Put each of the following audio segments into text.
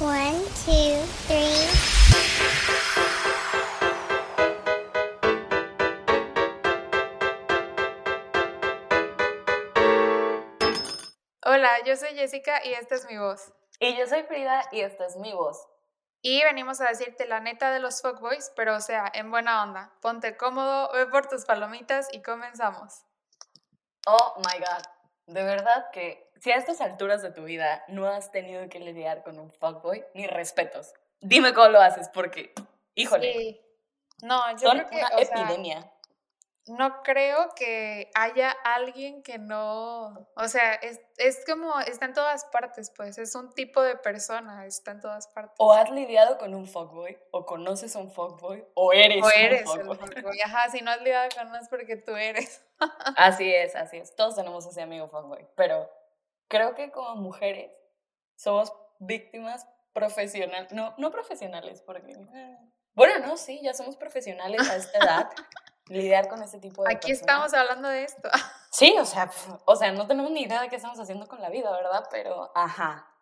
One, two, three. Hola, yo soy Jessica y esta es mi voz. Y yo soy Frida y esta es mi voz. Y venimos a decirte la neta de los fuckboys, pero o sea, en buena onda. Ponte cómodo, ve por tus palomitas y comenzamos. Oh my god. De verdad que si a estas alturas de tu vida no has tenido que lidiar con un fuckboy, ni respetos. Dime cómo lo haces, porque, híjole, Sí. No, yo son creo que, una o sea, epidemia. No creo que haya alguien que no, o sea, es, es como, está en todas partes, pues, es un tipo de persona, está en todas partes. O has lidiado con un fuckboy, o conoces a un fuckboy, o eres, O eres un el fuckboy. Ajá, si no has lidiado con uno es porque tú eres. Así es, así es. Todos tenemos ese amigo fuckboy. Pero creo que como mujeres somos víctimas profesionales. No, no profesionales, porque. eh, Bueno, no, sí, ya somos profesionales a esta edad. Lidiar con este tipo de Aquí personas. estamos hablando de esto. Sí, o sea, o sea, no tenemos ni idea de qué estamos haciendo con la vida, ¿verdad? Pero, ajá.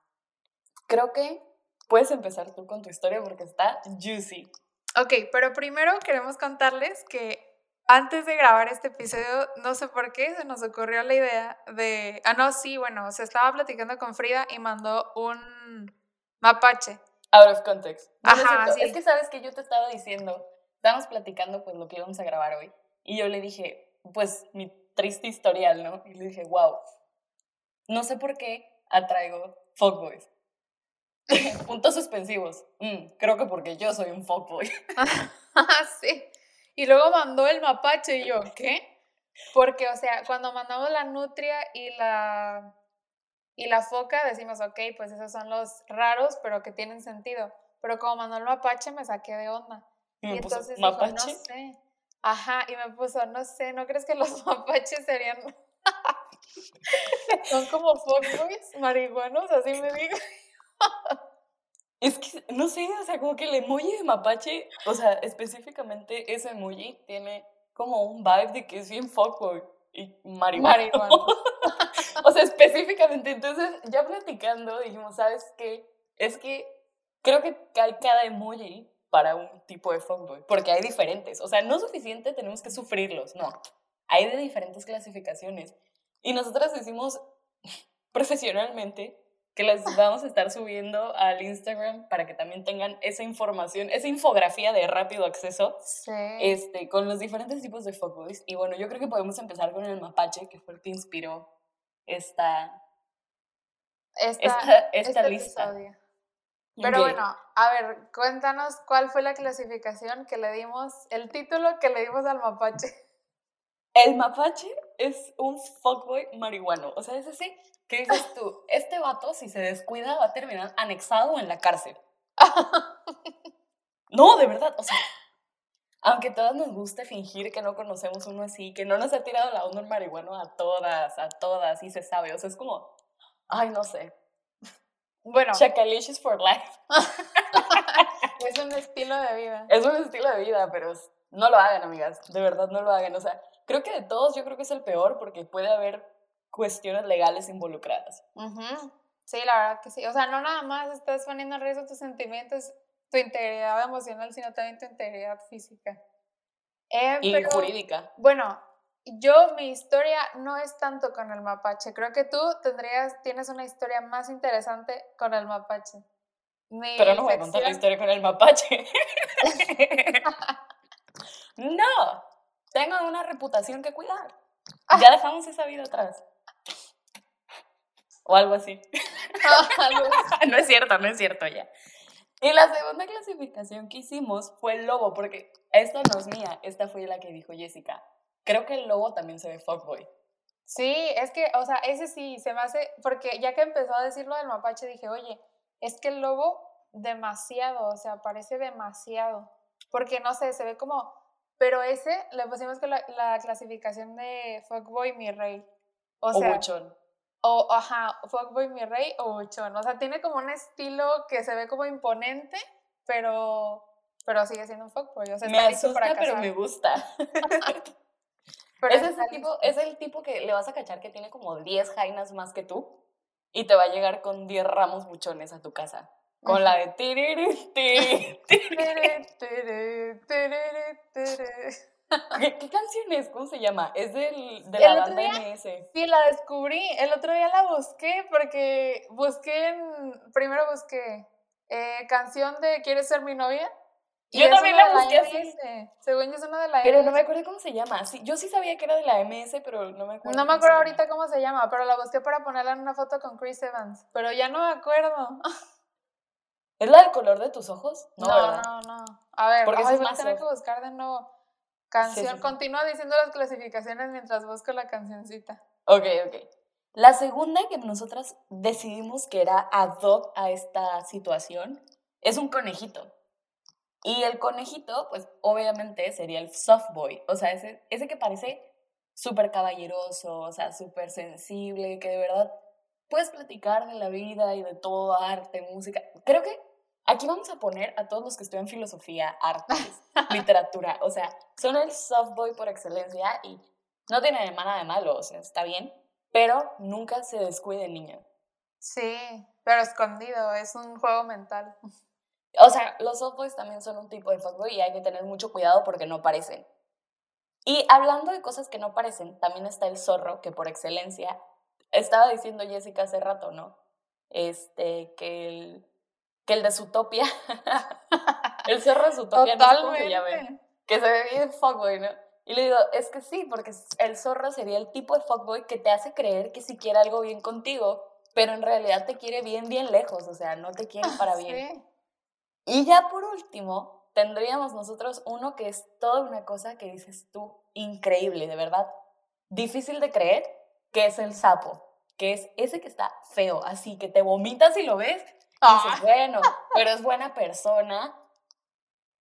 Creo que puedes empezar tú con tu historia porque está juicy. Ok, pero primero queremos contarles que antes de grabar este episodio, no sé por qué, se nos ocurrió la idea de... Ah, no, sí, bueno, se estaba platicando con Frida y mandó un mapache. Out of context. No, Ajá, sí. Es que sabes que yo te estaba diciendo, estábamos platicando pues lo que íbamos a grabar hoy. Y yo le dije, pues mi triste historial, ¿no? Y le dije, wow, no sé por qué atraigo fuckboys. Puntos suspensivos. Mm, creo que porque yo soy un fuckboy. Sí. Y luego mandó el mapache y yo, ¿qué? Porque, o sea, cuando mandamos la nutria y la, y la foca, decimos, ok, pues esos son los raros, pero que tienen sentido. Pero como mandó el mapache, me saqué de onda. Y Y, me puso, entonces dijo, ¿mapache? no sé. Ajá, y me puso, no sé, ¿no crees que los mapaches serían... Son como fuckboys marihuanos? Así me dijo. Es que, no sé, o sea, como que el emoji de mapache, o sea, específicamente ese emoji tiene como un vibe de que es bien fuckboy y marihuana. O sea, específicamente, entonces, ya platicando, dijimos, ¿sabes qué? Es que creo que cada emoji para un tipo de fuckboy, porque hay diferentes, o sea, no es suficiente, tenemos que sufrirlos, no. Hay de diferentes clasificaciones. Y nosotras decimos profesionalmente que las vamos a estar subiendo al Instagram para que también tengan esa información, esa infografía de rápido acceso Sí. este, con los diferentes tipos de fuckboys. Y bueno, yo creo que podemos empezar con el mapache, que fue el que inspiró esta, Esta, esta, esta este lista. episodio. Pero bueno, a ver, cuéntanos cuál fue la clasificación que le dimos, el título que le dimos al mapache. El mapache es un fuckboy marihuano. O sea, es así que dices tú, este vato, si se descuida, va a terminar anexado en la cárcel. No, de verdad, o sea, aunque todas nos guste fingir que no conocemos uno así, que no nos ha tirado la onda el marihuano a todas, a todas, y se sabe, o sea, es como, ay, no sé, Bueno, for life. es un estilo de vida. Es un estilo de vida, pero no lo hagan, amigas, de verdad no lo hagan, o sea, creo que de todos yo creo que es el peor porque puede haber cuestiones legales involucradas. Ujú. Sí, la verdad que sí. O sea, no nada más estás poniendo en riesgo tus sentimientos, tu integridad emocional, sino también tu integridad física. Eh, Y pero, jurídica. Bueno, yo mi historia no es tanto con el mapache. Creo que tú tendrías, tienes una historia más interesante con el mapache. Mi Pero no voy a contar la historia con el mapache. no, tengo una reputación que cuidar. Ya dejamos esa vida atrás. O algo así. Algo así. no es cierto, no es cierto ya. Y la segunda clasificación que hicimos fue el lobo, porque esta no es mía, esta fue la que dijo Jessica. Creo que el lobo también se ve fuckboy. Sí, es que, o sea, ese sí se me hace, porque ya que empezó a decirlo del mapache, dije, oye, es que el lobo demasiado, o sea, parece demasiado, porque no sé, se ve como, pero ese le pusimos con la, la clasificación de fuckboy mi rey, o O sea, buchón. o ajá, fuckboy mi rey o buchón, o sea, tiene como un estilo que se ve como imponente, pero, pero sigue siendo un fuckboy, o sea, Me está asusta, para pero me gusta. Pero es, ese tipo, es el tipo que le vas a cachar que tiene como 10 jainas más que tú y te va a llegar con 10 ramos buchones a tu casa. con la de tiriri, tiri, tiri. Tere. ¿Qué, qué canción es? ¿Cómo se llama? Es del, de la banda día- MS. Sí, la descubrí. El otro día la busqué porque busqué en. Primero busqué eh, canción de ¿Quieres ser mi novia? Yo también la busqué así. Según yo es una de la Pero no me acuerdo cómo se llama. Sí, yo sí sabía que era de la MS, pero no me acuerdo. No me acuerdo ahorita cómo se llama, pero la busqué para ponerla en una foto con Chris Evans. Pero ya no me acuerdo. ¿Es la del color de tus ojos? No, No, no, no. A ver, Porque ay, voy a tener que buscar de nuevo. Canción. sí, sí. Continúa diciendo las clasificaciones mientras busco la cancioncita. Ok, ok. La segunda que nosotras decidimos que era ad hoc a esta situación es un conejito. Y el conejito, pues obviamente sería el soft boy. O sea, ese, ese que parece súper caballeroso, o sea, súper sensible, que de verdad puedes platicar de la vida y de todo, arte, música. Creo que aquí vamos a poner a todos los que estudian filosofía, artes, literatura. O sea, son el soft boy por excelencia y no tiene nada de malo, o sea, está bien, pero nunca se descuide, niña. Sí, pero escondido, es un juego mental. O sea, los softboys también son un tipo de fuckboy y hay que tener mucho cuidado porque no parecen. Y hablando de cosas que no parecen, también está el zorro, que por excelencia, estaba diciendo Jessica hace rato, ¿no? Este, que el, que el de Zootopia, el zorro de Zootopia, no Totalmente. que se ve bien fuckboy, ¿no? Y le digo, es que sí, porque el zorro sería el tipo de fuckboy que te hace creer que sí quiere algo bien contigo, pero en realidad te quiere bien, bien lejos, o sea, no te quiere para bien. Sí. Y ya por último, tendríamos nosotros uno que es toda una cosa que dices tú, increíble, de verdad, difícil de creer, que es el sapo, que es ese que está feo, así que te vomitas y lo ves, y dices, Ah. bueno, pero es buena persona.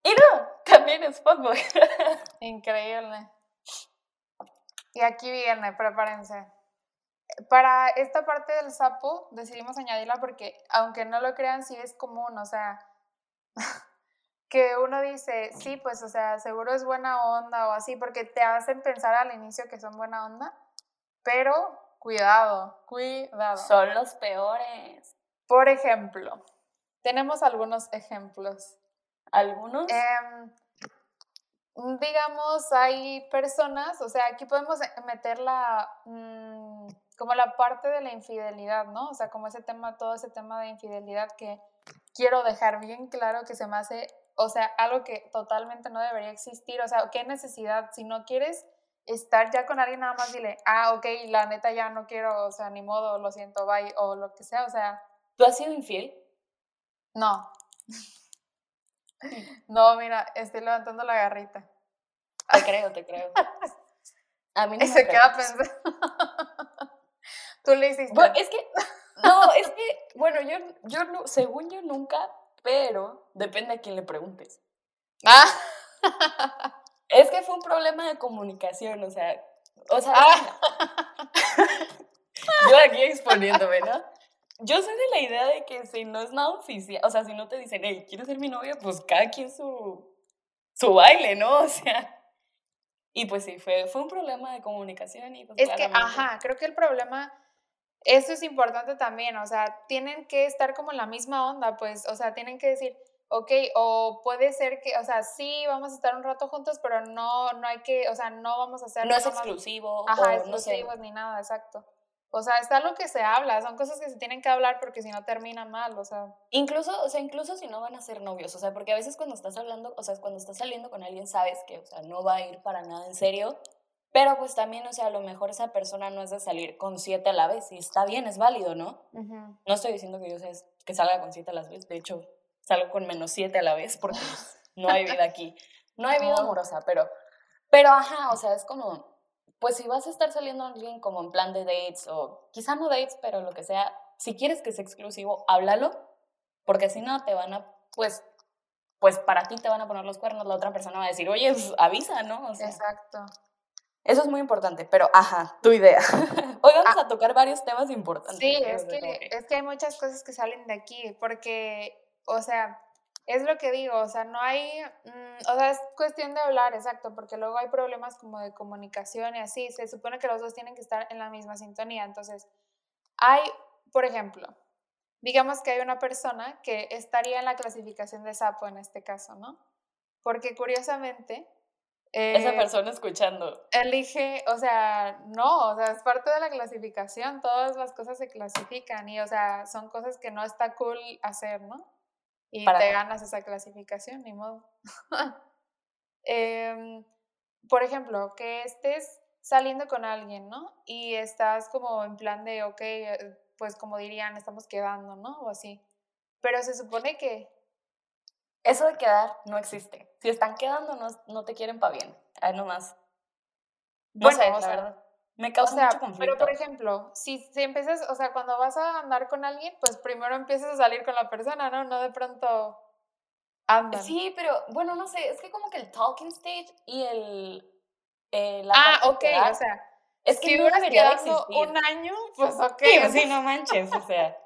Y no, también es fuckboy. Increíble. Y aquí viene, prepárense. Para esta parte del sapo decidimos añadirla porque, aunque no lo crean, sí es común, o sea, que uno dice, sí, pues, o sea, seguro es buena onda o así, porque te hacen pensar al inicio que son buena onda, pero cuidado, cuidado. Son los peores. Por ejemplo, tenemos algunos ejemplos. Algunos. Em, digamos, hay personas, o sea, aquí podemos eh, meter la, mm, como la parte de la infidelidad, ¿no? O sea, como ese tema, todo ese tema de infidelidad que quiero dejar bien claro que se me hace, o sea, algo que totalmente no debería existir, o sea, qué necesidad, si no quieres estar ya con alguien, nada más dile, ah, ok, la neta ya no quiero, o sea, ni modo, lo siento, bye, o lo que sea, o sea, ¿Tú has sido infiel? no. No, mira, estoy levantando la garrita. Te creo, te creo. A mí no Y me se queda pensando. Tú le hiciste. Bueno, es que, no, es que, bueno, yo, yo no, según yo nunca, pero depende a quién le preguntes. Ah, Es que fue un problema de comunicación, o sea, o sea, Ah. yo aquí exponiéndome, ¿no? Yo soy de la idea de que si no es nada oficial, o sea, si no te dicen, hey, ¿quieres ser mi novia? Pues cada quien su, su baile, ¿no? O sea, y pues sí, fue, fue un problema de comunicación y pues es que, ajá, creo que el problema, eso es importante también, o sea, tienen que estar como en la misma onda, pues, o sea, tienen que decir, ok, o puede ser que, o sea, sí, vamos a estar un rato juntos, pero no, no hay que, o sea, no vamos a hacer no es nada más- exclusivo, Ajá, o no sé. ni nada, exacto. O sea, está lo que se habla, son cosas que se tienen que hablar porque si no termina mal, o sea. Incluso, o sea, incluso si no van a ser novios, o sea, porque a veces cuando estás hablando, o sea, cuando estás saliendo con alguien sabes que, o sea, no va a ir para nada en serio, pero pues también, o sea, a lo mejor esa persona no es de salir con siete a la vez y está bien, es válido, ¿no? No estoy diciendo que yo sea que salga con siete a la vez, de hecho, salgo con menos siete a la vez porque pues, no hay vida aquí, no hay vida amorosa, pero, pero ajá, o sea, es como, pues si vas a estar saliendo con alguien como en plan de dates o quizá no dates, pero lo que sea, si quieres que sea exclusivo, háblalo, porque si no te van a, pues, pues para ti te van a poner los cuernos, la otra persona va a decir, oye, pues, avisa, ¿no? O sea, Exacto. Eso es muy importante, pero ajá, tu idea. Hoy vamos a tocar varios temas importantes. Ah. Sí, es que, es que hay muchas cosas que salen de aquí, porque, o sea, es lo que digo, o sea, no hay, mm, o sea, es cuestión de hablar, exacto, porque luego hay problemas como de comunicación y así, se supone que los dos tienen que estar en la misma sintonía, entonces, hay, por ejemplo, digamos que hay una persona que estaría en la clasificación de sapo en este caso, ¿no? Porque curiosamente... Esa eh, persona escuchando. elige, o sea, no, o sea, es parte de la clasificación, todas las cosas se clasifican y, o sea, son cosas que no está cool hacer, ¿no? Y Para te ganas esa clasificación, ni modo. Em, por ejemplo, que estés saliendo con alguien, ¿no? Y estás como en plan de, ok, eh, pues como dirían, estamos quedando, ¿no? O así. Pero se supone que, Eso de quedar no existe. Si están quedando, no, no te quieren para bien. Ahí nomás. No bueno, sé, o la sea, verdad. Me O causa sea, mucho pero conflicto. por ejemplo, si, si empiezas, o sea, cuando vas a andar con alguien, pues primero empiezas a salir con la persona, ¿no? No de pronto andan. Sí, pero bueno, no sé, es que como que el talking stage y el... eh, la ah, ok, quedar, o sea, es que si no duras debería de quedando existir. un año, pues ok. Sí, o pues sí, sea, no manches, o sea,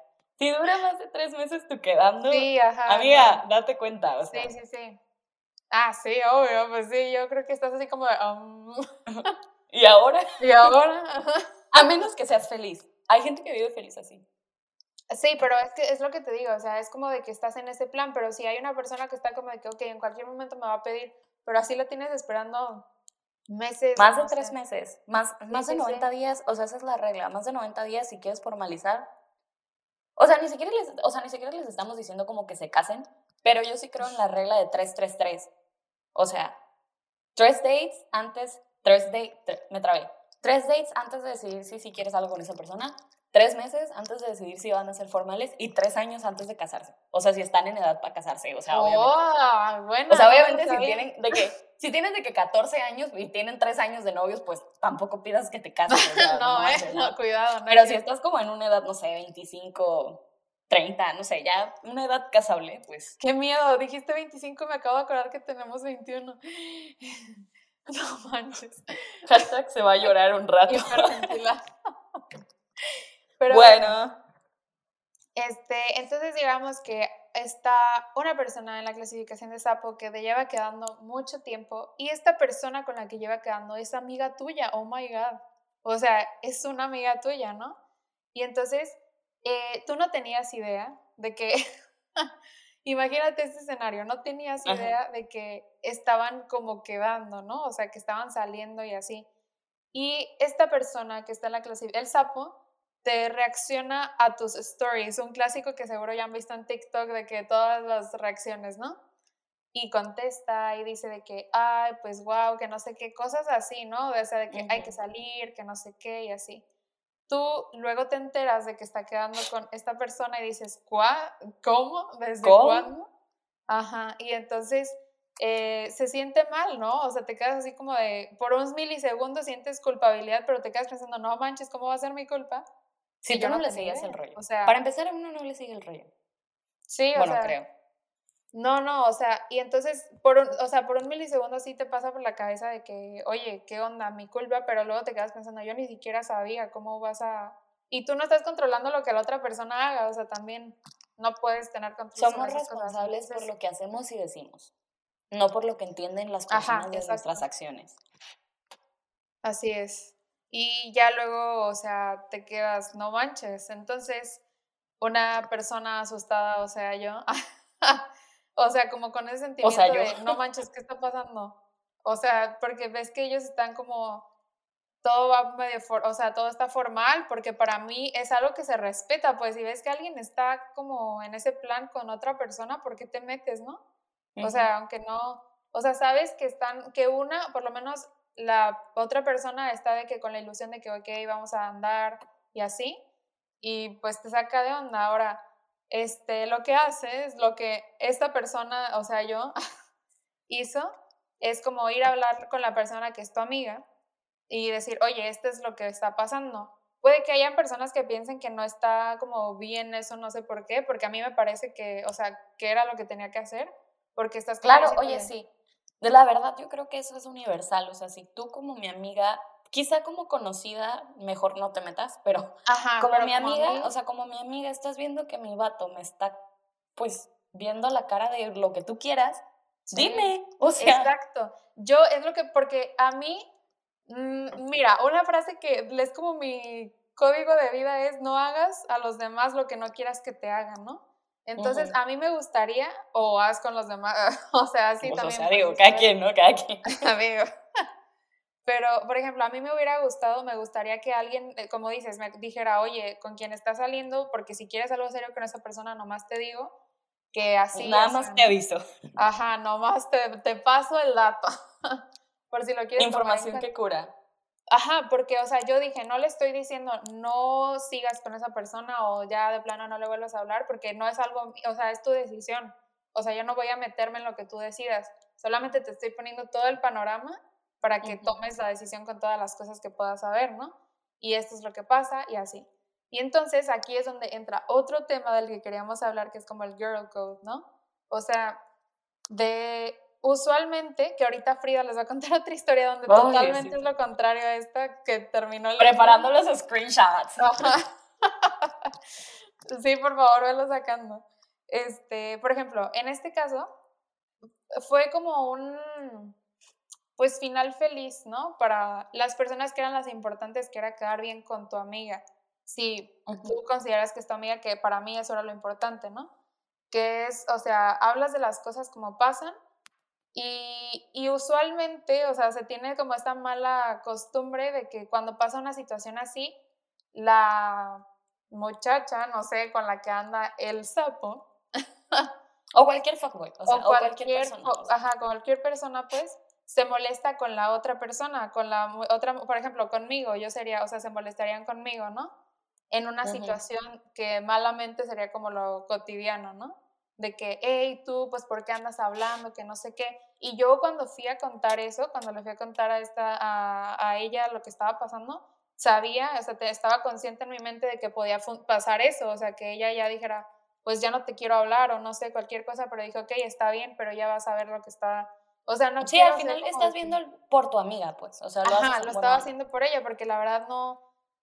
si dura más de tres meses tú quedando, sí, ajá. amiga, date cuenta, o sea, Sí, sí, sí. Ah, sí, obvio, pues sí, yo creo que estás así como de, um, y ahora, y ahora, a menos que seas feliz. Hay gente que vive feliz así. Sí, pero es que es lo que te digo, o sea, es como de que estás en ese plan, pero si hay una persona que está como de que, ok, en cualquier momento me va a pedir, pero así la tienes esperando meses. Más de tres meses, más, más de sí, sí. 90 días, o sea, esa es la regla, más de 90 días si quieres formalizar. O sea, ni siquiera les, o sea, ni siquiera les estamos diciendo como que se casen, pero yo sí creo en la regla de 333. O sea, tres dates antes, tres dates, me trabé. Tres dates antes de decidir si, si quieres algo con esa persona, tres meses antes de decidir si van a ser formales y tres años antes de casarse. O sea, si están en edad para casarse, o sea, obviamente. Oh, bueno. O sea, obviamente si tienen de que si tienen de que 14 años y tienen 3 años de novios, pues tampoco pidas que te cases. o sea, no, eh, ¿no? no, cuidado. no Pero si estás como en una edad, no sé, 25, 30, no sé, ya una edad casable, pues Qué miedo, dijiste 25 y me acabo de acordar que tenemos 21. No manches. hashtag se va a llorar un rato. Pero bueno, Este, entonces digamos que está una persona en la clasificación de sapo que te lleva quedando mucho tiempo y esta persona con la que lleva quedando es amiga tuya, oh my god. O sea, es una amiga tuya, ¿no? Y entonces eh, tú no tenías idea de que, imagínate este escenario, no tenías Ajá. idea de que estaban como quedando, ¿no? O sea, que estaban saliendo y así. Y esta persona que está en la clasificación, el sapo, te reacciona a tus stories, un clásico que seguro ya han visto en TikTok de que todas las reacciones, ¿no? Y contesta y dice de que, ay, pues wow, que no sé qué, cosas así, ¿no? O sea, de que hay que salir, que no sé qué y así. Tú luego te enteras de que está quedando con esta persona y dices, ¿cuá? ¿Cómo? ¿Desde ¿Cómo? cuándo? Ajá, y entonces eh, se siente mal, ¿no? O sea, te quedas así como de, por unos milisegundos sientes culpabilidad, pero te quedas pensando, no manches, ¿cómo va a ser mi culpa? Si tú no, no le seguías el rollo. o sea- Para empezar, a uno no le sigue el rollo. Sí, o Bueno, sea, creo. no, no, o sea, y entonces, por un, o sea, por un milisegundo sí te pasa por la cabeza de que, oye, ¿qué onda? Mi culpa, pero luego te quedas pensando, yo ni siquiera sabía cómo vas a... Y tú no estás controlando lo que la otra persona haga, o sea, también no puedes tener control sobre Somos esas cosas, responsables por lo que hacemos y decimos, no por lo que entienden las Ajá, personas de nuestras acciones. Así es. Y ya luego, o sea, te quedas, no manches. Entonces, una persona asustada, o sea, yo, o sea, como con ese sentimiento sea, de, no manches, ¿qué está pasando? O sea, porque ves que ellos están como, todo va medio, for- o sea, todo está formal, porque para mí es algo que se respeta, pues si ves que alguien está como en ese plan con otra persona, ¿por qué te metes, no? O sea, aunque no, o sea, sabes que están, que una, por lo menos la otra persona está de que con la ilusión de que, ok, vamos a andar y así, y pues te saca de onda. Ahora, este, lo que hace es lo que esta persona, o sea, yo, hizo, es como ir a hablar con la persona que es tu amiga y decir, oye, esto es lo que está pasando. Puede que hayan personas que piensen que no está como bien eso, no sé por qué, porque a mí me parece que, o sea, que era lo que tenía que hacer, porque estás Claro, oye, sí. De la verdad, yo creo que eso es universal. O sea, si tú como mi amiga, quizá como conocida, mejor no te metas, pero Ajá, como pero mi como amiga, o sea, como mi amiga, estás viendo que mi vato me está, pues, viendo la cara de lo que tú quieras, sí, dime. O sea, Exacto. Yo es lo que, porque a mí, mm, mira, una frase que es como mi código de vida es no hagas a los demás lo que no quieras que te hagan, ¿no? Entonces, Ujú. a mí me gustaría, o haz con los demás, o sea, así Pues, o también. sea, digo, cada quien, ¿no? Cada quien. Amigo. Pero, por ejemplo, a mí me hubiera gustado, me gustaría que alguien, eh, como dices, me dijera, oye, con quien estás saliendo, porque si quieres algo serio con esa persona, nomás te digo que así. Nada más sea, te aviso. Ajá, nomás te, te paso el dato. por si lo quieres Información que cura. Ajá, porque, o sea, yo dije, no le estoy diciendo, no sigas con esa persona o ya de plano no le vuelvas a hablar, porque no es algo, o sea, es tu decisión. O sea, yo no voy a meterme en lo que tú decidas. Solamente te estoy poniendo todo el panorama para que Ujú. tomes la decisión con todas las cosas que puedas saber, ¿no? Y esto es lo que pasa y así. Y entonces aquí es donde entra otro tema del que queríamos hablar, que es como el girl code, ¿no? O sea, de usualmente, que ahorita Frida les va a contar otra historia donde Ay, totalmente sí. es lo contrario a esta que terminó Preparando los screenshots. Ajá. Sí, por favor, velo sacando. Este, por ejemplo, en este caso fue como un pues final feliz, ¿no? Para las personas que eran las importantes, que era quedar bien con tu amiga. Si tú consideras que es tu amiga, que para mí eso era lo importante, ¿no? Que es, o sea, hablas de las cosas como pasan y, y usualmente, o sea, se tiene como esta mala costumbre de que cuando pasa una situación así, la muchacha, no sé, con la que anda el sapo, O cualquier fuckboy. O, sea, o cualquier, cualquier, persona. o- ajá, cualquier persona, pues, se molesta con la otra persona, con la otra, por ejemplo, conmigo, yo sería, o sea, se molestarían conmigo, ¿no? En una Ujú. situación que malamente sería como lo cotidiano, ¿no? De que, hey, tú, pues, ¿por qué andas hablando? Que no sé qué. Y yo cuando fui a contar eso, cuando le fui a contar a, esta, a, a ella lo que estaba pasando, sabía, o sea, te- estaba consciente en mi mente de que podía pasar eso, o sea, que ella ya dijera, pues ya no te quiero hablar o no sé, cualquier cosa, pero dije, ok, está bien, pero ya vas a ver lo que está, o sea, no Sí, al final estás que- viendo por tu amiga, pues. O sea, lo Ajá, lo estaba haciendo por ella, porque la verdad no,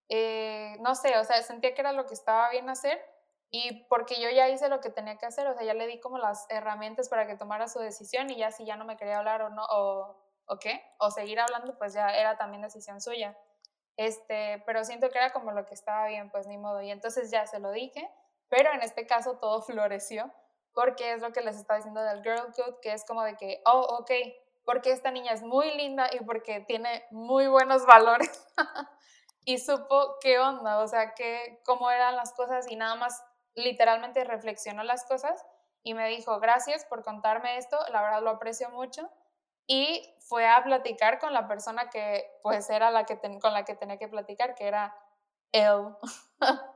eh, no sé, o sea, sentía que era lo que estaba bien hacer y porque yo ya hice lo que tenía que hacer, o sea, ya le di como las herramientas para que tomara su decisión y ya si ya no me quería hablar o no, o, o qué, o seguir hablando, pues ya era también decisión suya. Este, pero siento que era como lo que estaba bien, pues ni modo. Y entonces ya se lo dije, pero en este caso todo floreció, porque es lo que les estaba diciendo del Girl Code, que es como de que, oh, ok, porque esta niña es muy linda y porque tiene muy buenos valores. y supo qué onda, o sea, que, cómo eran las cosas y nada más literalmente reflexionó las cosas y me dijo, gracias por contarme esto, la verdad lo aprecio mucho. Y fue a platicar con la persona que pues era la que ten- con la que tenía que platicar, que era él,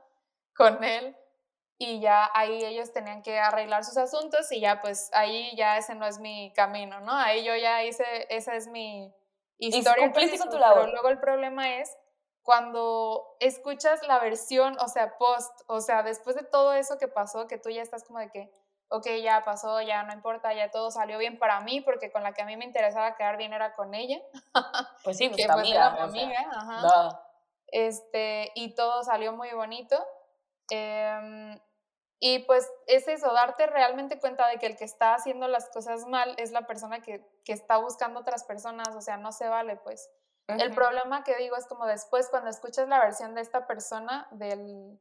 con él. Y ya ahí ellos tenían que arreglar sus asuntos y ya pues ahí ya ese no es mi camino, ¿no? Ahí yo ya hice, esa es mi historia. cumpliste con tu labor. Pero luego el problema es cuando escuchas la versión, o sea, post, o sea, después de todo eso que pasó, que tú ya estás como de que, ok, ya pasó, ya no importa, ya todo salió bien para mí, porque con la que a mí me interesaba quedar bien era con ella, Pues sí, pues que pues era amiga. mi o sea, amiga, ajá. Este, y todo salió muy bonito. em, y pues es eso, darte realmente cuenta de que el que está haciendo las cosas mal es la persona que, que está buscando otras personas, o sea, no se vale, pues. El problema que digo es como después cuando escuchas la versión de esta persona, del,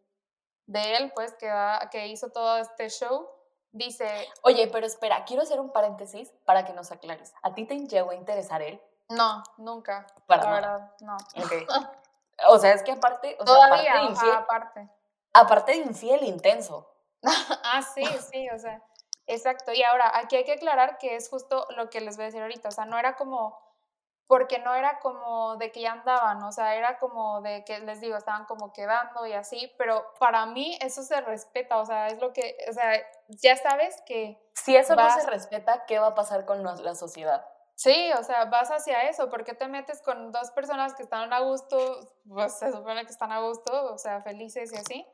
de él, pues, que, da- que hizo todo este show, dice, Oye, pero espera, quiero hacer un paréntesis para que nos aclares. ¿A ti te llegó a interesar él? no, nunca, Para la verdad, no. Ok. O sea, es que aparte, o sea, Todavía, aparte de ajá, infiel, aparte. aparte de infiel intenso. Ah, sí, sí, o sea, exacto. Y ahora, aquí hay que aclarar que es justo lo que les voy a decir ahorita, o sea, no era como, porque no era como de que ya andaban, o sea, era como de que les digo, estaban como quedando y así, pero para mí eso se respeta, o sea, es lo que, o sea, ya sabes que Si eso no se respeta, ¿qué va a pasar con la sociedad? Sí, o sea, vas hacia eso, ¿por qué te metes con dos personas que están a gusto? Pues se supone que están a gusto, o sea, felices y así.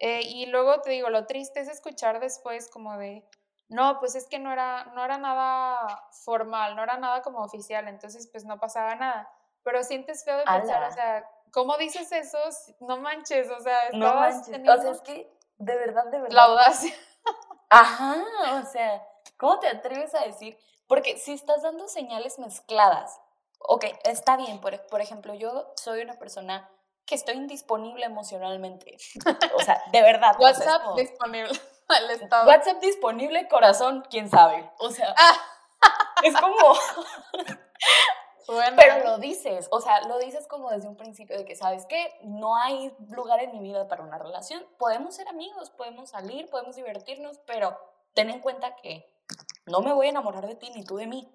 Eh, y luego te digo, lo triste es escuchar después como de, no, pues es que no era, no era nada formal, no era nada como oficial, entonces pues no pasaba nada. Pero sientes feo de pensar, Ala. o sea, ¿cómo dices eso? No manches, o sea, No manches. O teniendo sea, es que de verdad, de verdad. la audacia. Ajá, o sea, ¿cómo te atreves a decir? Porque si estás dando señales mezcladas, ok, está bien, por, por ejemplo, yo soy una persona que estoy indisponible emocionalmente. O sea, de verdad. o sea, WhatsApp como- disponible al estado. WhatsApp disponible, corazón, quién sabe. O sea, es como, Bueno, pero lo dices, o sea, lo dices como desde un principio de que sabes que no hay lugar en mi vida para una relación. Podemos ser amigos, podemos salir, podemos divertirnos, pero ten en cuenta que no me voy a enamorar de ti ni tú de mí.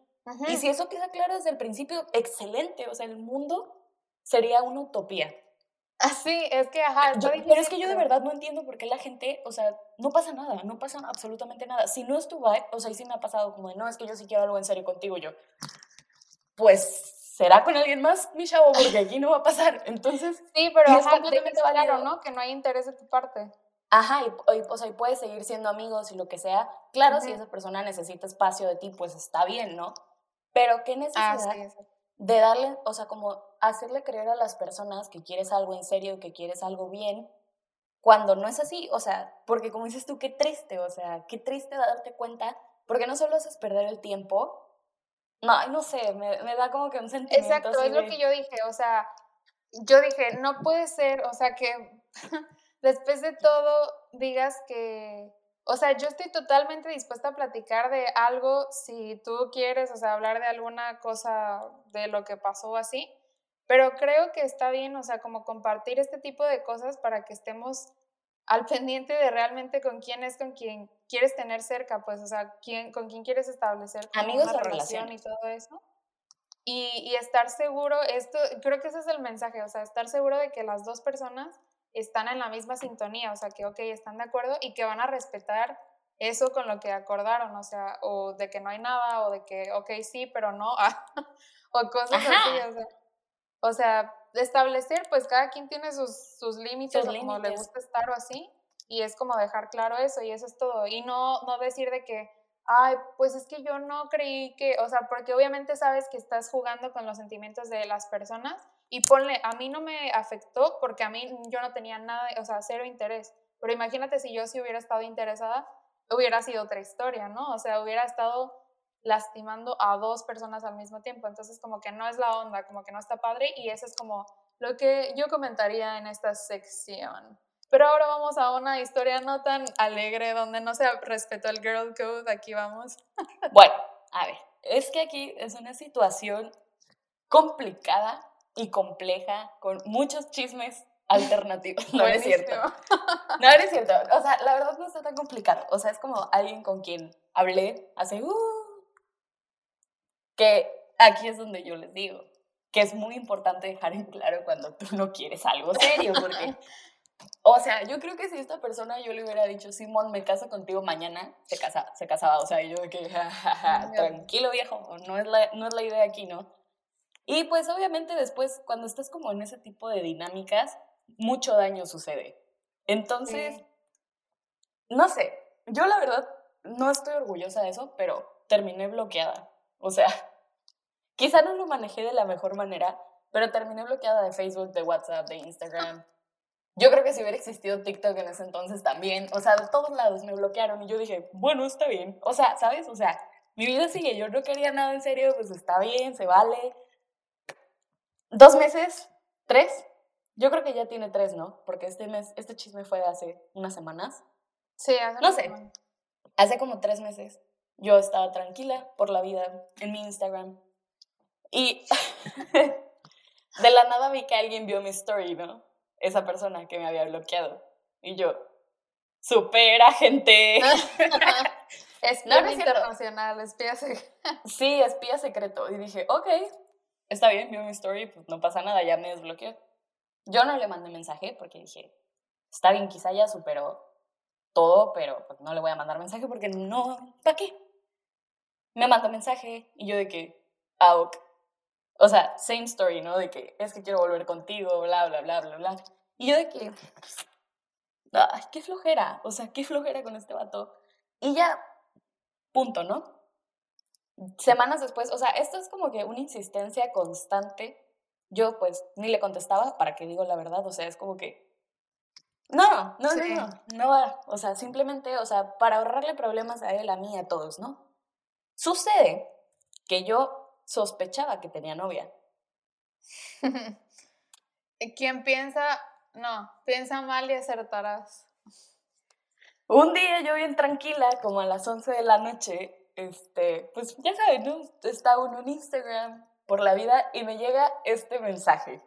Y si eso queda claro desde el principio, excelente, o sea, el mundo sería una utopía. Así, es que, ajá, Yo- pero es que yo de verdad no entiendo por qué la gente, o sea, no pasa nada, no pasa absolutamente nada. Si no es tu vibe, o sea, y sí me ha pasado como de, no, es que yo sí quiero algo en serio contigo, yo, pues, será con alguien más, mi chavo, porque aquí no va a pasar. Entonces, Sí, pero es ajá, completamente claro. ¿no? Que no hay interés de tu parte. ajá, y, y, o sea, y puedes seguir siendo amigos y lo que sea. Claro, si Ujú. esa persona necesita espacio de ti, pues está bien, ¿no? Pero qué necesidad Ah, sí. De darle, o sea, como hacerle creer a las personas que quieres algo en serio, que quieres algo bien, cuando no es así, o sea, porque como dices tú, qué triste, o sea, qué triste darte cuenta, porque no solo haces perder el tiempo, no, no sé, me, me da como que un sentimiento Exacto, es lo que yo dije, o sea, yo dije, no puede ser, o sea, que después de todo digas que, o sea, yo estoy totalmente dispuesta a platicar de algo si tú quieres, o sea, hablar de alguna cosa de lo que pasó así, pero creo que está bien, o sea, como compartir este tipo de cosas para que estemos al pendiente de realmente con quién es con quien quieres tener cerca, pues, o sea, quién, con quién quieres establecer Amigos una relación y todo eso. Y, y estar seguro, esto, creo que ese es el mensaje, o sea, estar seguro de que las dos personas están en la misma sintonía, o sea, que, ok, están de acuerdo y que van a respetar eso con lo que acordaron, o sea, o de que no hay nada, o de que, ok, sí, pero no, o cosas así, Ajá. o sea, o sea, establecer, pues cada quien tiene sus, sus límites, Sus o como le gusta estar o así, y es como dejar claro eso, y eso es todo, y no, no decir de que, ay, pues es que yo no creí que, o sea, porque obviamente sabes que estás jugando con los sentimientos de las personas, y ponle, a mí no me afectó porque a mí yo no tenía nada, o sea, cero interés, pero imagínate si yo sí hubiera estado interesada, hubiera sido otra historia, ¿no? O sea, hubiera estado lastimando a dos personas al mismo tiempo, entonces como que no es la onda, como que no está padre, y eso es como lo que yo comentaría en esta sección. Pero ahora vamos a una historia no tan alegre, donde no se respetó el girl code, aquí vamos. Bueno, a ver, es que aquí es una situación complicada y compleja, con muchos chismes alternativos. No, no es cierto. No, es cierto. O sea, la verdad no está tan complicado. O sea, es como alguien con quien hablé hace... uh, que aquí es donde yo les digo que es muy importante dejar en claro cuando tú no quieres algo serio, porque... O sea, yo creo que si esta persona yo le hubiera dicho, Simón, me caso contigo mañana, se, casa, se casaba. O sea, yo de que, ja, ja, ja, tranquilo viejo, no es, la, no es la idea aquí, ¿no? Y pues obviamente después, cuando estás como en ese tipo de dinámicas, mucho daño sucede. Entonces, Sí. no sé, yo la verdad no estoy orgullosa de eso, pero terminé bloqueada. O sea, quizá no lo manejé de la mejor manera, pero terminé bloqueada de Facebook, de WhatsApp, de Instagram. Yo creo que si hubiera existido TikTok en ese entonces también, o sea, de todos lados me bloquearon y yo dije, bueno, está bien. O sea, ¿sabes? O sea, mi vida sigue, yo no quería nada en serio, pues está bien, se vale. Dos meses, tres, yo creo que ya tiene tres, ¿no? Porque este mes, este chisme fue de hace unas semanas. Sí, hace No sé. semana. Hace como tres meses yo estaba tranquila por la vida en mi Instagram. Y de la nada vi que alguien vio mi story, ¿no? Esa persona que me había bloqueado. Y yo, supera, gente. Espía No, internacional, espía se- Sí, espía secreto. Y dije, ok, está bien, vio mi story, pues no pasa nada, ya me desbloqueó. Yo no le mandé mensaje porque dije, está bien, quizá ya superó todo, pero pues, no le voy a mandar mensaje porque no, ¿para qué? Me mandó mensaje y yo de que, ah, ok. O sea, same story, ¿no? De que es que quiero volver contigo, bla, bla, bla, bla, bla. Y yo de que, ay, qué flojera, o sea, qué flojera con este vato. Y ya, punto, ¿no? Semanas después, o sea, esto es como que una insistencia constante. Yo pues ni le contestaba, para que digo la verdad, o sea, es como que... No, no, Sí. no, no, no va. O sea, simplemente, o sea, para ahorrarle problemas a él, a mí, a todos, ¿no? Sucede que yo sospechaba que tenía novia. Quien piensa, no, piensa mal y acertarás. Un día yo bien tranquila, como a las 11 de la noche, este, pues ya saben, ¿no? Estaba en un Instagram por la vida y me llega este mensaje.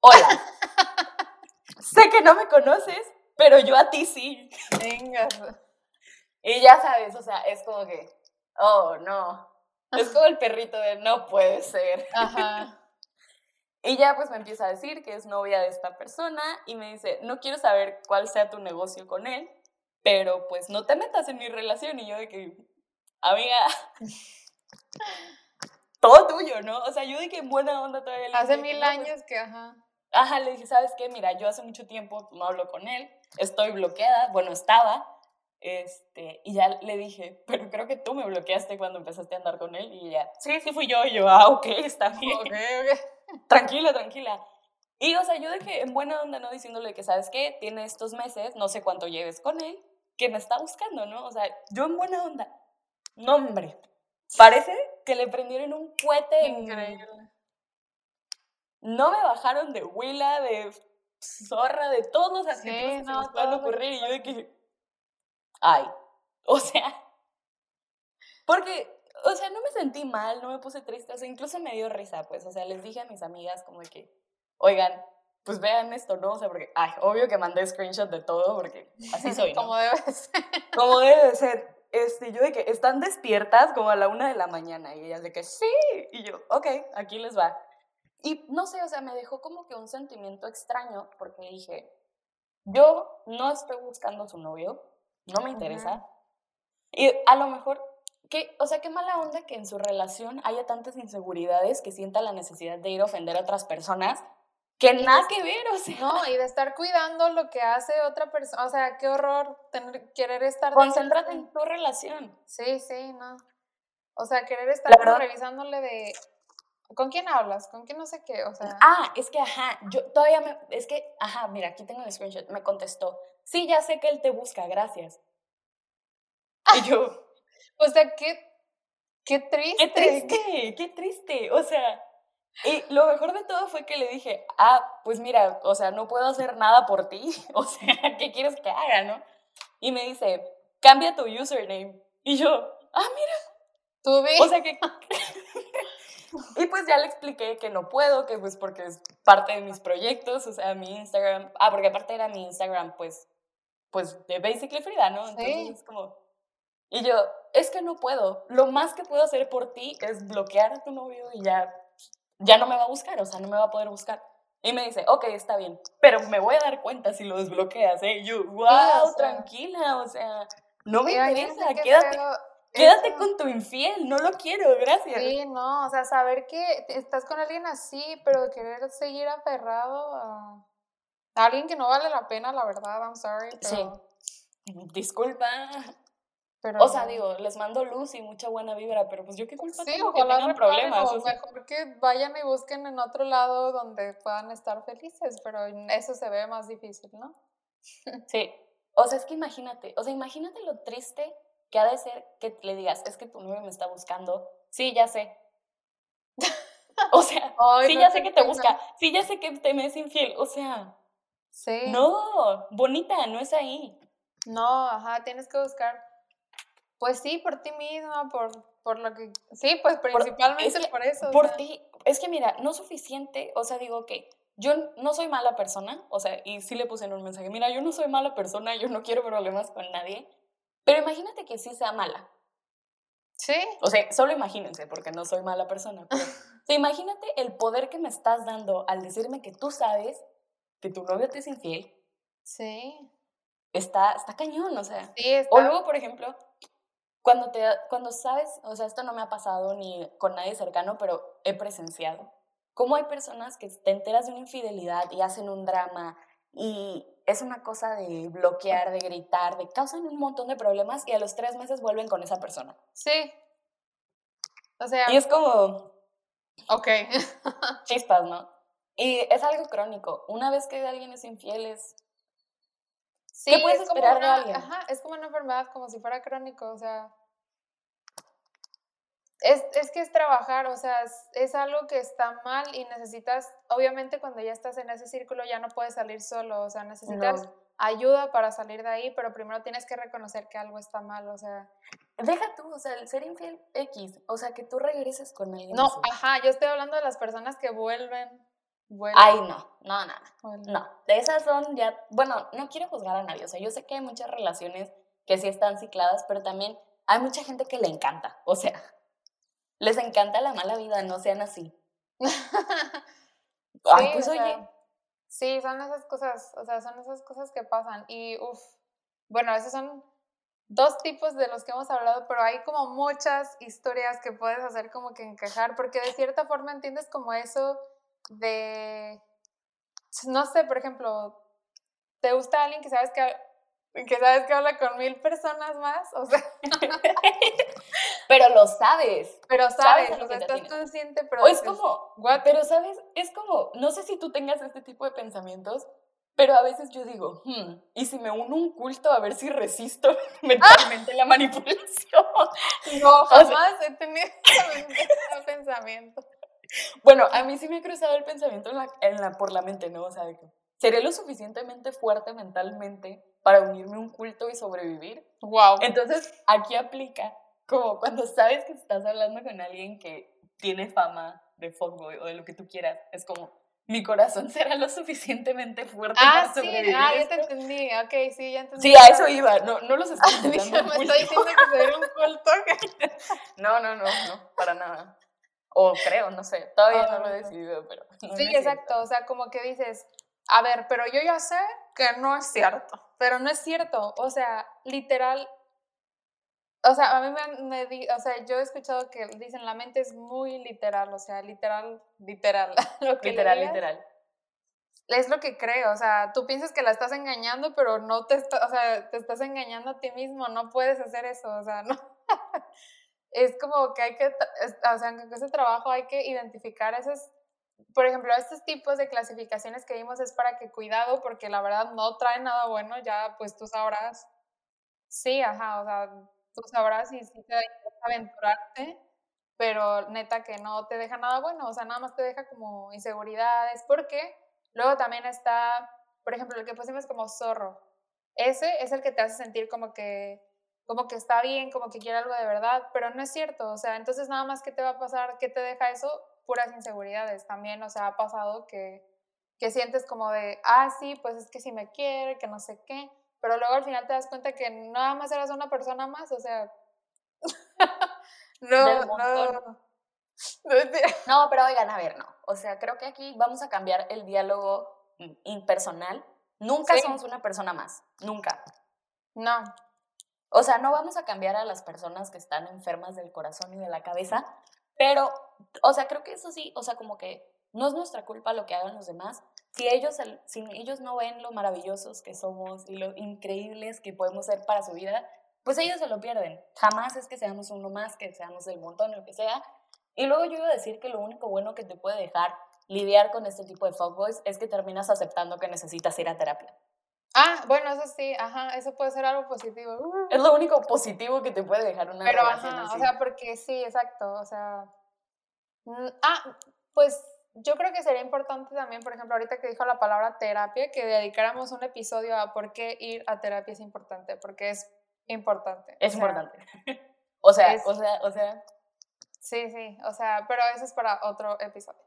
Hola. sé que no me conoces, pero yo a ti sí. Venga. Y ya sabes, o sea, es como que, oh, no. Es como el perrito de no puede ser. Ajá. Y ya pues me empieza a decir que es novia de esta persona y me dice, no quiero saber cuál sea tu negocio con él, pero pues no te metas en mi relación. Y yo de que, amiga, todo tuyo, ¿no? O sea, yo en buena onda todavía. le Hace dije mil pues, años que, ajá. Ajá, le dije, ¿sabes qué? Mira, yo hace mucho tiempo no hablo con él, estoy bloqueada, bueno, estaba, este, y ya le dije, pero creo que tú me bloqueaste cuando empezaste a andar con él, y ella, sí, sí fui yo, y yo, ah, ok, está bien, Ok, ok. tranquila, tranquila. Y, o sea, yo de que en buena onda, ¿no? Diciéndole que, ¿sabes qué? Tiene estos meses, no sé cuánto lleves con él, que me está buscando, ¿no? O sea, yo en buena onda. No, hombre, parece que le prendieron un cohete en Increíble. no me bajaron de huila, de zorra, de todos los Sí, adjetivos que se no, nos puedan ocurrir. Y yo de que, ay, o sea, porque, o sea, no me sentí mal, no me puse triste, o sea, incluso me dio risa, pues, o sea, les dije a mis amigas como de que, oigan, pues vean esto, ¿no? O sea, porque, ay, obvio que mandé screenshot de todo, porque así soy, ¿no? Como debe ser. Como debe de ser. Este, yo de que están despiertas como a la una de la mañana y ellas de que sí. Y yo, ok, aquí les va. Y no sé, o sea, me dejó como que un sentimiento extraño porque dije, yo no estoy buscando su novio, no me interesa. Y a lo mejor, que, o sea, qué mala onda que en su relación haya tantas inseguridades que sienta la necesidad de ir a ofender a otras personas que nada que ver, o sea. No, y de estar cuidando lo que hace otra persona. O sea, qué horror tener, querer estar. Concéntrate en tu relación. Sí, sí, no. O sea, querer estar revisándole de. ¿Con quién hablas? ¿Con quién no sé qué? O sea. Ah, es que, ajá, yo todavía me, es que, ajá, mira, aquí tengo el screenshot, me contestó, sí, ya sé que él te busca, gracias. Y yo, O sea, qué. Qué triste. qué triste, qué triste, o sea, y lo mejor de todo fue que le dije, ah, pues mira, o sea, no puedo hacer nada por ti, o sea, ¿qué quieres que haga, no? Y me dice, cambia tu username. Y yo, ah, mira, Tú vi. o sea que... y pues ya le expliqué que no puedo, que pues porque es parte de mis proyectos, o sea, mi Instagram, ah, porque aparte era mi Instagram, pues, pues de Basically Frida, ¿no? Entonces Sí. es como... Y yo, es que no puedo, lo más que puedo hacer por ti es bloquear a tu novio y ya, ya no me va a buscar, o sea, no me va a poder buscar. Y me dice, ok, está bien, pero me voy a dar cuenta si lo desbloqueas, ¿eh? Y yo, wow, sea, tranquila, o sea, no me interesa, qué quédate, quédate eso. con tu infiel, no lo quiero, gracias. Sí, no, o sea, saber que estás con alguien así, pero querer seguir aferrado a, a alguien que no vale la pena, la verdad, I'm sorry, pero, Sí. Disculpa. Pero O sea, no. digo, les mando luz y mucha buena vibra, pero pues yo qué culpa Sí, tengo que tengan problemas. o sea, mejor que vayan y busquen en otro lado donde puedan estar felices, pero eso se ve más difícil, ¿no? sí. O sea, es que imagínate, o sea, imagínate lo triste que ha de ser que le digas, es que tu novio me está buscando. Sí, ya sé. O sea, Ay, sí, no ya sé que te busca. Sí, ya sé que te me es infiel. O sea, Sí. no, bonita, no es ahí. No, ajá, tienes que buscar. Pues sí, por ti misma, por, por lo que. Sí, pues principalmente que por eso. o Por sea, ti, es que mira, no suficiente, o sea, digo que yo no soy mala persona, o sea, y sí le puse en un mensaje, mira, yo no soy mala persona, yo no quiero problemas con nadie, pero imagínate que sí sea mala. Sí, O sea, solo imagínense, porque no soy mala persona, pero o sea, imagínate el poder que me estás dando al decirme que tú sabes que tu novio te es infiel, sí. está, está cañón, o sea. Sí, está. O luego, por ejemplo, cuando, te, cuando sabes, o sea, esto no me ha pasado ni con nadie cercano, pero he presenciado. Cómo hay personas que te enteras de una infidelidad y hacen un drama y es una cosa de bloquear, de gritar, de causan un montón de problemas y a los tres meses vuelven con esa persona. Sí. O sea, Y es como ok. chispas, ¿no? Y es algo crónico. Una vez que alguien es infiel es... Sí, ¿Qué puedes es como esperar de una- alguien? Ajá, es como una enfermedad, como si fuera crónico, o sea. Es, es que es trabajar, o sea, es, es algo que está mal y necesitas, obviamente cuando ya estás en ese círculo ya no puedes salir solo, o sea, necesitas No. ayuda para salir de ahí, pero primero tienes que reconocer que algo está mal, o sea, Deja tú, o sea, el ser infiel X, o sea, que tú regreses con alguien. no, así. ajá, yo estoy hablando de las personas que vuelven, Ay, no, no, no, no. vuelven. No, de esas son ya, bueno, no quiero juzgar a nadie, o sea, yo sé que hay muchas relaciones que sí están cicladas, pero también hay mucha gente que le encanta, o sea, les encanta la mala vida, no sean así. Ay, Sí, pues o oye, sí, son esas cosas, o sea, son esas cosas que pasan y uff, bueno, esos son dos tipos de los que hemos hablado, pero hay como muchas historias que puedes hacer como que encajar, porque de cierta forma entiendes como eso de, no sé, por ejemplo, ¿te gusta alguien que sabes que, que sabes que habla con mil personas más? O sea, pero lo sabes. pero Sabes sabes, o sea, estás consciente, pero O es dices, como, "What?". pero sabes, es como, no sé si tú tengas este tipo de pensamientos, pero a veces yo digo, hmm, ¿y si me uno a un culto a ver si resisto mentalmente la manipulación? No, sea- jamás he tenido ese pensamiento. Bueno, a mí sí me ha cruzado el pensamiento en la, en la, por la mente, ¿no? O sea, de que seré lo suficientemente fuerte mentalmente para unirme a un culto y sobrevivir. Wow. Entonces, aquí aplica como cuando sabes que estás hablando con alguien que tiene fama de fuckboy o de lo que tú quieras, es como, mi corazón será lo suficientemente fuerte Ah, para sí, sobrevivir. ah, ya te esto?". entendí. Ok, sí, ya entendí. Sí, a eso iba, no, no los estoy Dije, invitando a un me está diciendo que soy un culto. No, no, no, no, para nada. O creo, no sé, todavía Ah, no lo he ok. decidido, pero... no, Sí, exacto. O sea, como que dices, a ver, pero yo ya sé que no es cierto. Pero no es cierto. O sea, literal. O sea, a mí me, me di- o sea, yo he escuchado que dicen la mente es muy literal, o sea, literal, literal. Lo que le Literal, digas literal. es lo que creo, o sea, tú piensas que la estás engañando, pero no te está, o sea, te estás engañando a ti mismo, no puedes hacer eso, o sea, no. Es como que hay que, o sea, en ese trabajo hay que identificar esos, por ejemplo, estos tipos de clasificaciones que vimos es para que cuidado, porque la verdad no trae nada bueno, ya pues tú sabrás. Sí, ajá, o sea, tú sabrás si, si te interesa aventurarte, pero neta que no te deja nada bueno, o sea, nada más te deja como inseguridades, porque luego también está, por ejemplo, el que pusimos como zorro. Ese es el que te hace sentir como que como que está bien, como que quiere algo de verdad, pero no es cierto, o sea, entonces nada más que te va a pasar, ¿qué te deja eso? Puras inseguridades también, o sea, ha pasado que, que sientes como de, ah, sí, pues es que si me quiere, que no sé qué, pero luego al final te das cuenta que nada más eras una persona más, o sea, no, no, no pero oigan, a ver, no. O sea, creo que aquí vamos a cambiar el diálogo impersonal. Nunca Sí. somos una persona más, nunca. no, O sea, no vamos a cambiar a las personas que están enfermas del corazón y de la cabeza, pero, o sea, creo que eso sí, o sea, como que no es nuestra culpa lo que hagan los demás. Si ellos, el- si ellos no ven lo maravillosos que somos y lo increíbles que podemos ser para su vida, pues ellos se lo pierden. Jamás es que seamos uno más, que seamos el montón, lo que sea. Y luego yo iba a decir que lo único bueno que te puede dejar lidiar con este tipo de fuckboys es que terminas aceptando que necesitas ir a terapia. Ah, bueno, eso sí, ajá, eso puede ser algo positivo. Es lo único positivo que te puede dejar una Pero relación ajá, así. o sea, porque sí, exacto, o sea. Ah, pues yo creo que sería importante también, por ejemplo, ahorita que dijo la palabra terapia, que dedicáramos un episodio a por qué ir a terapia es importante, porque es importante. es o sea, importante. O sea, es- o sea, o sea, Sí, sí, o sea, pero eso es para otro episodio.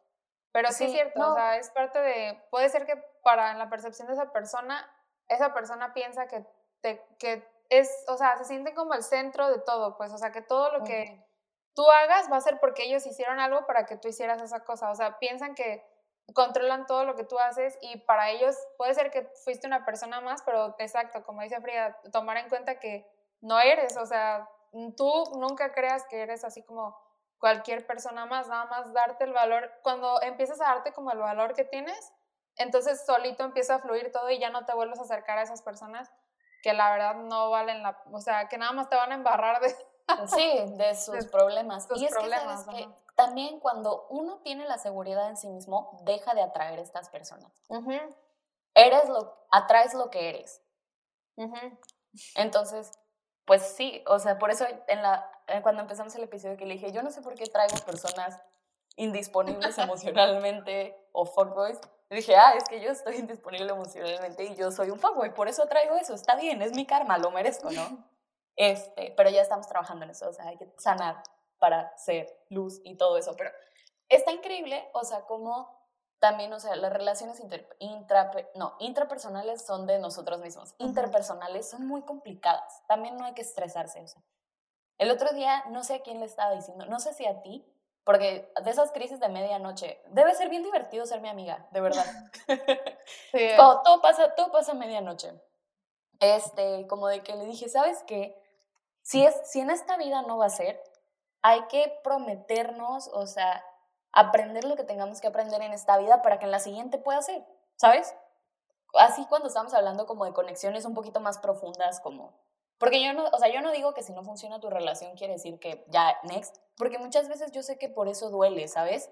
Pero sí, es Sí, cierto, no. o sea, es parte de, puede ser que para la percepción de esa persona, esa persona piensa que, te, que es, o sea, se siente como el centro de todo, pues, o sea, que todo lo que tú hagas va a ser porque ellos hicieron algo para que tú hicieras esa cosa, o sea, piensan que controlan todo lo que tú haces y para ellos puede ser que fuiste una persona más, pero exacto, como dice Frida, tomar en cuenta que no eres, o sea, tú nunca creas que eres así como cualquier persona más, nada más darte el valor, cuando empiezas a darte como el valor que tienes, entonces solito empieza a fluir todo y ya no te vuelves a acercar a esas personas que la verdad no valen la, o sea, que nada más te van a embarrar de... sí, de sus De problemas. sus y es problemas, que, ajá. También cuando uno tiene la seguridad en sí mismo, deja de atraer a estas personas. Eres lo, atraes lo que eres. Entonces, pues sí, o sea, por eso en la, eh, cuando empezamos el episodio que le dije, yo no sé por qué traigo personas indisponibles emocionalmente o fuckboys. Dije, ah, es que yo estoy indisponible emocionalmente y yo soy un fuckboy, por eso traigo eso, está bien, es mi karma, lo merezco, ¿no? Este, pero ya estamos trabajando en eso, o sea, hay que sanar para ser luz y todo eso, pero está increíble, o sea, como también, o sea, las relaciones intra, no, intrapersonales son de nosotros mismos, interpersonales son muy complicadas, también no hay que estresarse, o sea. El otro día, no sé a quién le estaba diciendo, no sé si a ti, porque de esas crisis de medianoche, debe ser bien divertido ser mi amiga, de verdad. todo, todo, pasa, todo pasa a medianoche. Este, como de que le dije, ¿sabes qué? Si, es, si en esta vida no va a ser, hay que prometernos, o sea, aprender lo que tengamos que aprender en esta vida para que en la siguiente pueda ser, ¿sabes? Así cuando estamos hablando como de conexiones un poquito más profundas, como... Porque yo no, o sea, yo no digo que si no funciona tu relación quiere decir que ya, next, porque muchas veces yo sé que por eso duele, ¿sabes?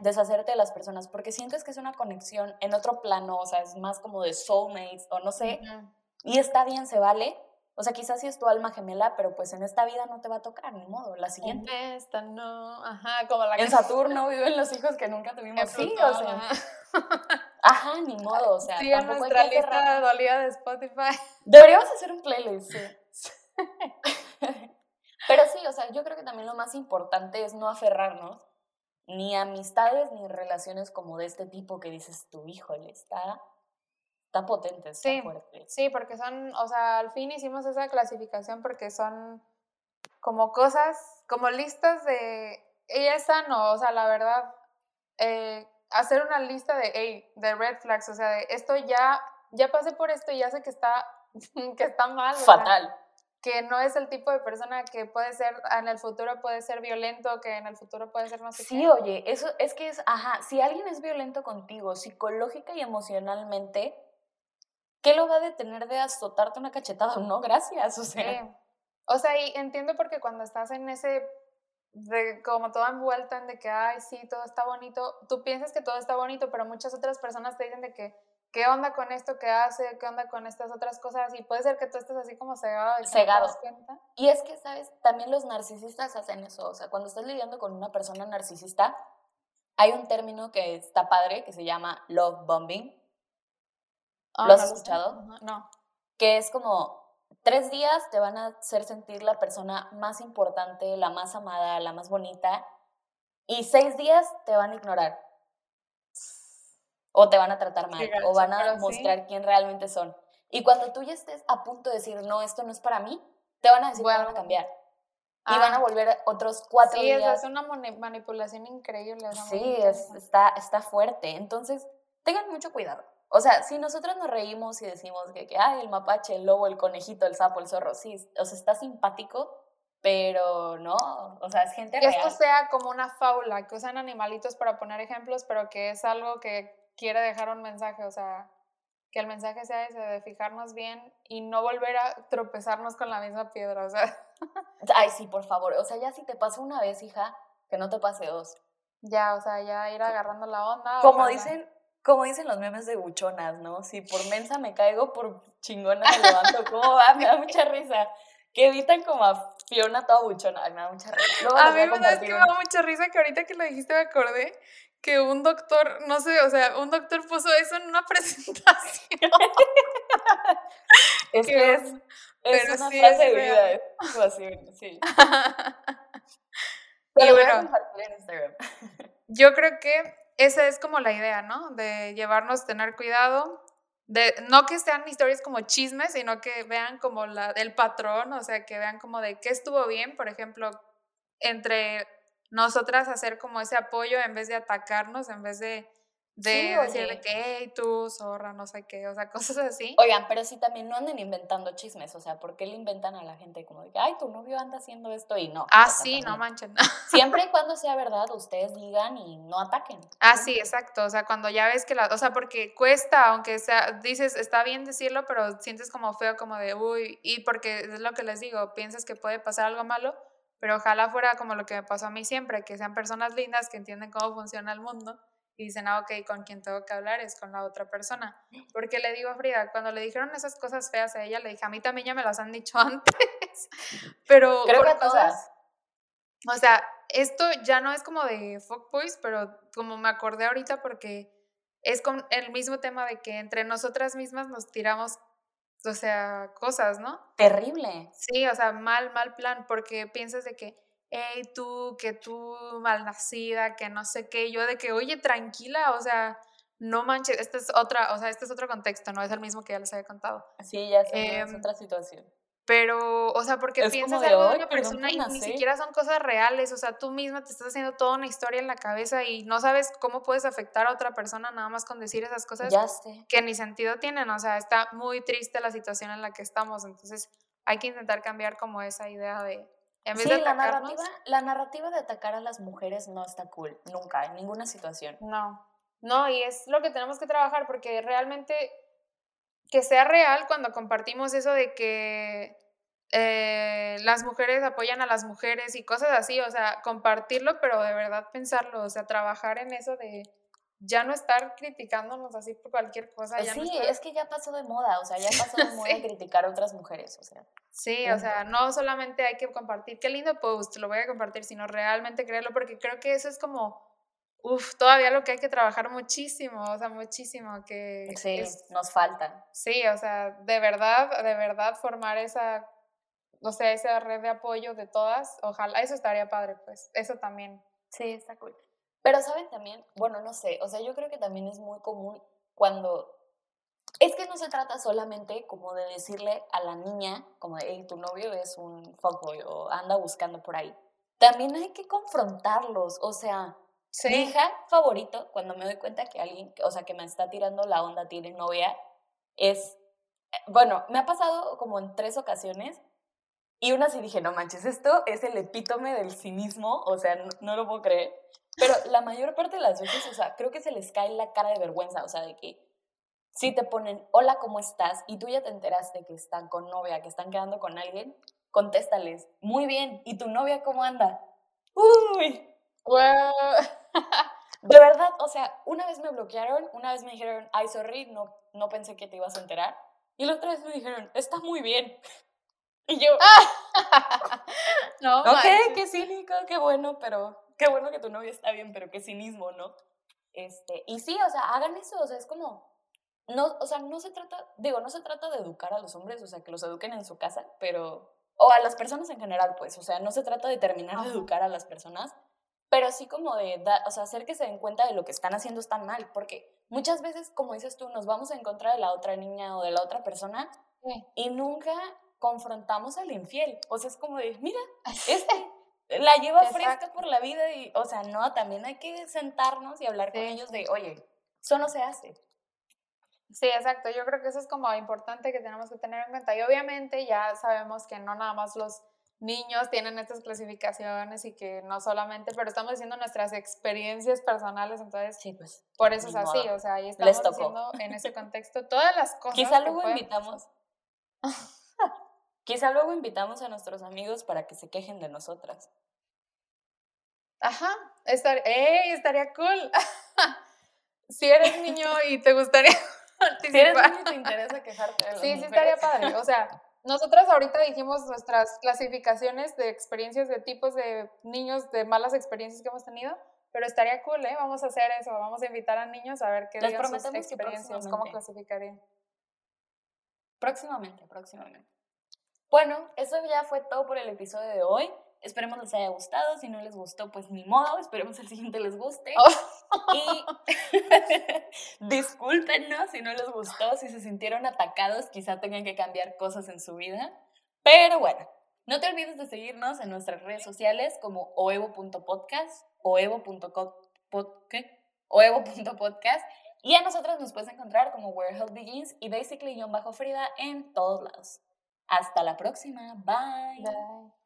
Deshacerte de las personas, porque sientes que es una conexión en otro plano, o sea, es más como de soulmates o no sé, y está bien, se vale, o sea, quizás sí es tu alma gemela, pero pues en esta vida no te va a tocar, ni modo, la siguiente. En esta no, ajá, como la En Saturno viven los hijos que nunca tuvimos. Sí, o sea. Ajá. ni modo, o sea. Sí, tampoco nuestra lista dolida de Spotify. Deberíamos hacer un playlist, sí. pero sí, o sea, yo creo que también lo más importante es no aferrarnos ni a amistades ni relaciones como de este tipo que dices tu híjole, está Está potente, está sí, fuerte. Sí, porque son, o sea, al fin hicimos esa clasificación porque son como cosas, como listas de, ella es sano, o sea, la verdad, eh, hacer una lista de, hey, de red flags, o sea, de esto ya, ya pasé por esto y ya sé que está, que está mal. Fatal. Que no es el tipo de persona que puede ser, en el futuro puede ser violento, que en el futuro puede ser no sé Sí, oye, eso es que es, ajá, si alguien es violento contigo, psicológica y emocionalmente, ¿qué lo va a detener de azotarte una cachetada? No, gracias, o sea. O sea, y entiendo porque cuando estás en ese, de, como toda envuelta en de que, ay, sí, todo está bonito, tú piensas que todo está bonito, pero muchas otras personas te dicen de que, ¿qué onda con esto que hace? ¿Qué onda con estas otras cosas? Y puede ser que tú estés así como cegado. Y cegado. Y es que, ¿sabes? También los narcisistas hacen eso. O sea, cuando estás lidiando con una persona narcisista, hay un término que está padre que se llama love bombing Ah, ¿Lo has escuchado? No. Que es como tres días te van a hacer sentir la persona más importante, la más amada, la más bonita, y seis días te van a ignorar. O te van a tratar mal, o van a mostrar quién realmente son. Y cuando tú ya estés a punto de decir, no, esto no es para mí, te van a decir que van a cambiar. Y van a ah. volver otros cuatro días. Sí, es una manipulación increíble. Sí, está, está fuerte. Entonces, tengan mucho cuidado. O sea, si nosotros nos reímos y decimos que, que ay, el mapache, el lobo, el conejito, el sapo, el zorro, sí, o sea, está simpático, pero no, o sea, es gente que esto sea como una fábula, que usan animalitos para poner ejemplos, pero que es algo que quiere dejar un mensaje, o sea, que el mensaje sea ese de fijarnos bien y no volver a tropezarnos con la misma piedra, o sea. Ay, sí, por favor, o sea, ya si te pasa una vez, hija, que no te pase dos. Ya, o sea, ya ir agarrando la onda. Como dicen, como dicen los memes de buchonas, ¿no? Si por mensa me caigo, por chingona me levanto. ¿Cómo va? Me da mucha risa. Que evitan como a Fiona toda buchona. me da mucha risa. a mí me da mucha risa que ahorita que lo dijiste me acordé que un doctor, no sé, o sea, un doctor puso eso en una presentación. es que, es, es una frase de vida, es así, sí. Pero bueno, Instagram. Yo creo que esa es como la idea, ¿no? De llevarnos, tener cuidado, de no que sean historias como chismes, sino que vean como la del patrón, o sea, que vean como de qué estuvo bien, por ejemplo, entre nosotras hacer como ese apoyo en vez de atacarnos, en vez de de decirle que, hey, tú, zorra, no sé qué, o sea, cosas así. Oigan, pero sí también no anden inventando chismes, o sea, ¿por qué le inventan a la gente como de que, ay, tu novio anda haciendo esto y no? Ah, sí, no manchen. Siempre y cuando sea verdad, ustedes digan y no ataquen. Ah, sí, exacto, o sea, cuando ya ves que la, o sea, porque cuesta, aunque sea, dices, está bien decirlo, pero sientes como feo, como de, uy, y porque es lo que les digo, piensas que puede pasar algo malo, pero ojalá fuera como lo que me pasó a mí siempre, que sean personas lindas que entienden cómo funciona el mundo y dicen, ah, ok, con quien tengo que hablar es con la otra persona. Porque le digo a Frida, cuando le dijeron esas cosas feas a ella, le dije, a mí también ya me las han dicho antes, pero Creo que todas. o sea, esto ya no es como de fuckboys, pero como me acordé ahorita porque es con el mismo tema de que entre nosotras mismas nos tiramos, o sea, cosas, ¿no? Terrible. Sí, o sea, mal, mal plan, porque piensas de que, hey, tú, que tú malnacida, que no sé qué, yo de que, oye, tranquila, o sea, no manches, este es otra, o sea, este es otro contexto, no es el mismo que ya les había contado. Sí, ya sé, es Em, otra situación. Pero, o sea, porque Es piensas de, algo de "Ay, una persona y ni nacer". siquiera son cosas reales, o sea, tú misma te estás haciendo toda una historia en la cabeza y no sabes cómo puedes afectar a otra persona nada más con decir esas cosas Ya sé. que ni sentido tienen, o sea, está muy triste la situación en la que estamos, entonces hay que intentar cambiar como esa idea de, en vez Sí, de la narrativa, la narrativa de atacar a las mujeres no está cool, nunca, en ninguna situación. no, no, y es lo que tenemos que trabajar porque realmente que sea real cuando compartimos eso de que eh, las mujeres apoyan a las mujeres y cosas así, o sea, compartirlo, pero de verdad pensarlo, o sea, trabajar en eso de ya no estar criticándonos así por cualquier cosa. Ya no sí, estar- es que ya pasó de moda, o sea, ya pasó de moda Sí. criticar a otras mujeres, o sea. Sí, o sea, no solamente hay que compartir, qué lindo post, lo voy a compartir, sino realmente creerlo, porque creo que eso es como, uff, todavía lo que hay que trabajar muchísimo, o sea, muchísimo, que Sí, es- nos falta. sí, o sea, de verdad, de verdad formar esa, o sea, esa red de apoyo de todas, ojalá, eso estaría padre, pues, eso también. Sí, está cool. Pero saben también, bueno, no sé, o sea, yo creo que también es muy común cuando es que no se trata solamente como de decirle a la niña, como de, hey, tu novio es un fuckboy o anda buscando por ahí. También hay que confrontarlos, o sea, Sí, mi hija favorito, cuando me doy cuenta que alguien, o sea, que me está tirando la onda, tiene novia, es, eh, bueno, me ha pasado como en tres ocasiones y una sí dije, no manches, esto es el epítome del cinismo, o sea, no, no lo puedo creer. Pero la mayor parte de las veces, o sea, creo que se les cae la cara de vergüenza, o sea, de que si te ponen, hola, ¿cómo estás? Y tú ya te enteraste que están con novia, que están quedando con alguien, contéstales, muy bien, ¿y tu novia cómo anda? Uy, Guau. de verdad, o sea, una vez me bloquearon, una vez me dijeron, ay, sorry, no, no pensé que te ibas a enterar. Y la otra vez me dijeron, está muy bien. Y yo, no, ok, manches. qué cínico, qué bueno, pero qué bueno que tu novia está bien, pero qué cinismo, ¿no? Este, y sí, o sea, hagan eso, o sea, es como, no, o sea, no se trata, digo, no se trata de educar a los hombres, o sea, que los eduquen en su casa, pero, o a las personas en general, pues, o sea, no se trata de terminar de educar a las personas, pero sí como de, da- o sea, hacer que se den cuenta de lo que están haciendo está mal, porque muchas veces, como dices tú, nos vamos en contra de la otra niña o de la otra persona Sí. y nunca confrontamos al infiel. O sea, es como de, mira, este la lleva fresca por la vida y, o sea, no, también hay que sentarnos y hablar con Sí. ellos de, oye, eso no se hace. Sí, exacto. Yo creo que eso es como importante que tenemos que tener en cuenta. Y obviamente ya sabemos que no nada más los niños tienen estas clasificaciones y que no solamente, pero estamos diciendo nuestras experiencias personales, entonces Sí, pues. por eso es así, modo. o sea, ahí Les estamos tocó. diciendo en ese contexto todas las cosas. Quizá que luego invitamos. Quizá luego invitamos a nuestros amigos para que se quejen de nosotras. Ajá, estar, ¡ey! estaría cool. si eres niño y te gustaría Si eres participar. niño y te interesa quejarte de Sí, sí estaría padre. O sea, nosotras ahorita dijimos nuestras clasificaciones de experiencias de tipos de niños, de malas experiencias que hemos tenido, pero estaría cool, ¿eh? Vamos a hacer eso, vamos a invitar a niños a ver qué Les sus prometemos experiencias, cómo clasificarían. Próximamente, próximamente. Bueno, eso ya fue todo por el episodio de hoy. Esperemos les haya gustado. Si no les gustó, pues ni modo. Esperemos el siguiente les guste. Y discúlpenos si no les gustó, si se sintieron atacados, quizá tengan que cambiar cosas en su vida. Pero bueno, no te olvides de seguirnos en nuestras redes sociales como oevo.podcast, oevo.podcast y a nosotros nos puedes encontrar como Where Health Begins y Basically John Bajo Frida en todos lados. Hasta la próxima. Bye. Bye.